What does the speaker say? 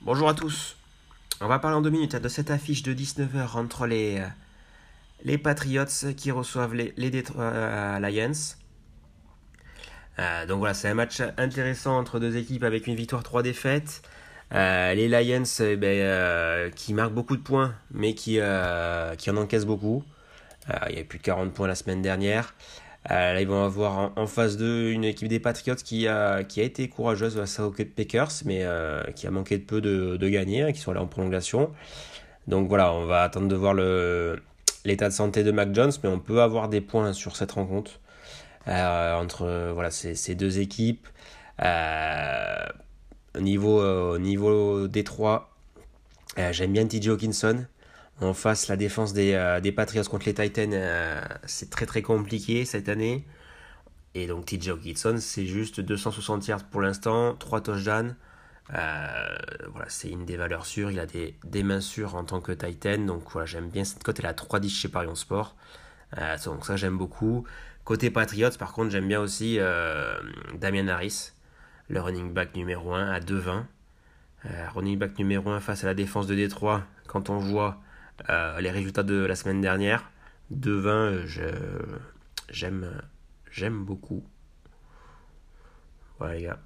Bonjour à tous. On va parler en deux minutes de cette affiche de 19h entre les, euh, les Patriots qui reçoivent les, les euh, Lions. Euh, donc voilà, c'est un match intéressant entre deux équipes avec une victoire, trois défaites. les Lions eh ben, qui marquent beaucoup de points, mais qui, en encaissent beaucoup. il y a plus de 40 points la semaine dernière. Euh, là, ils vont avoir en, phase 2 une équipe des Patriots qui a, qui a été courageuse face aux Packers, mais euh, qui a manqué de peu de, de gagner, hein, qui sont là en prolongation. Donc voilà, on va attendre de voir l'état de santé de Mac Jones, mais on peut avoir des points sur cette rencontre euh, entre voilà, ces, ces, deux équipes. au niveau, niveau Détroit, j'aime bien TJ Hawkinson. En face, la défense des, euh, des Patriots contre les Titans, euh, c'est très très compliqué cette année. Et donc TJ Hawkinson, c'est juste 260 yards pour l'instant, 3 touchdowns. Euh, voilà, c'est une des valeurs sûres. Il a des, des mains sûres en tant que Titan. Donc voilà, j'aime bien cette cote. Elle a 3-10 chez Parion Sport. donc ça, j'aime beaucoup. Côté Patriots, par contre, j'aime bien aussi Damien Harris, le running back numéro 1 à 2-20. running back numéro 1 face à la défense de Détroit. Quand on voit euh, les résultats de la semaine dernière, 2-20, j'aime, j'aime beaucoup. Voilà les gars.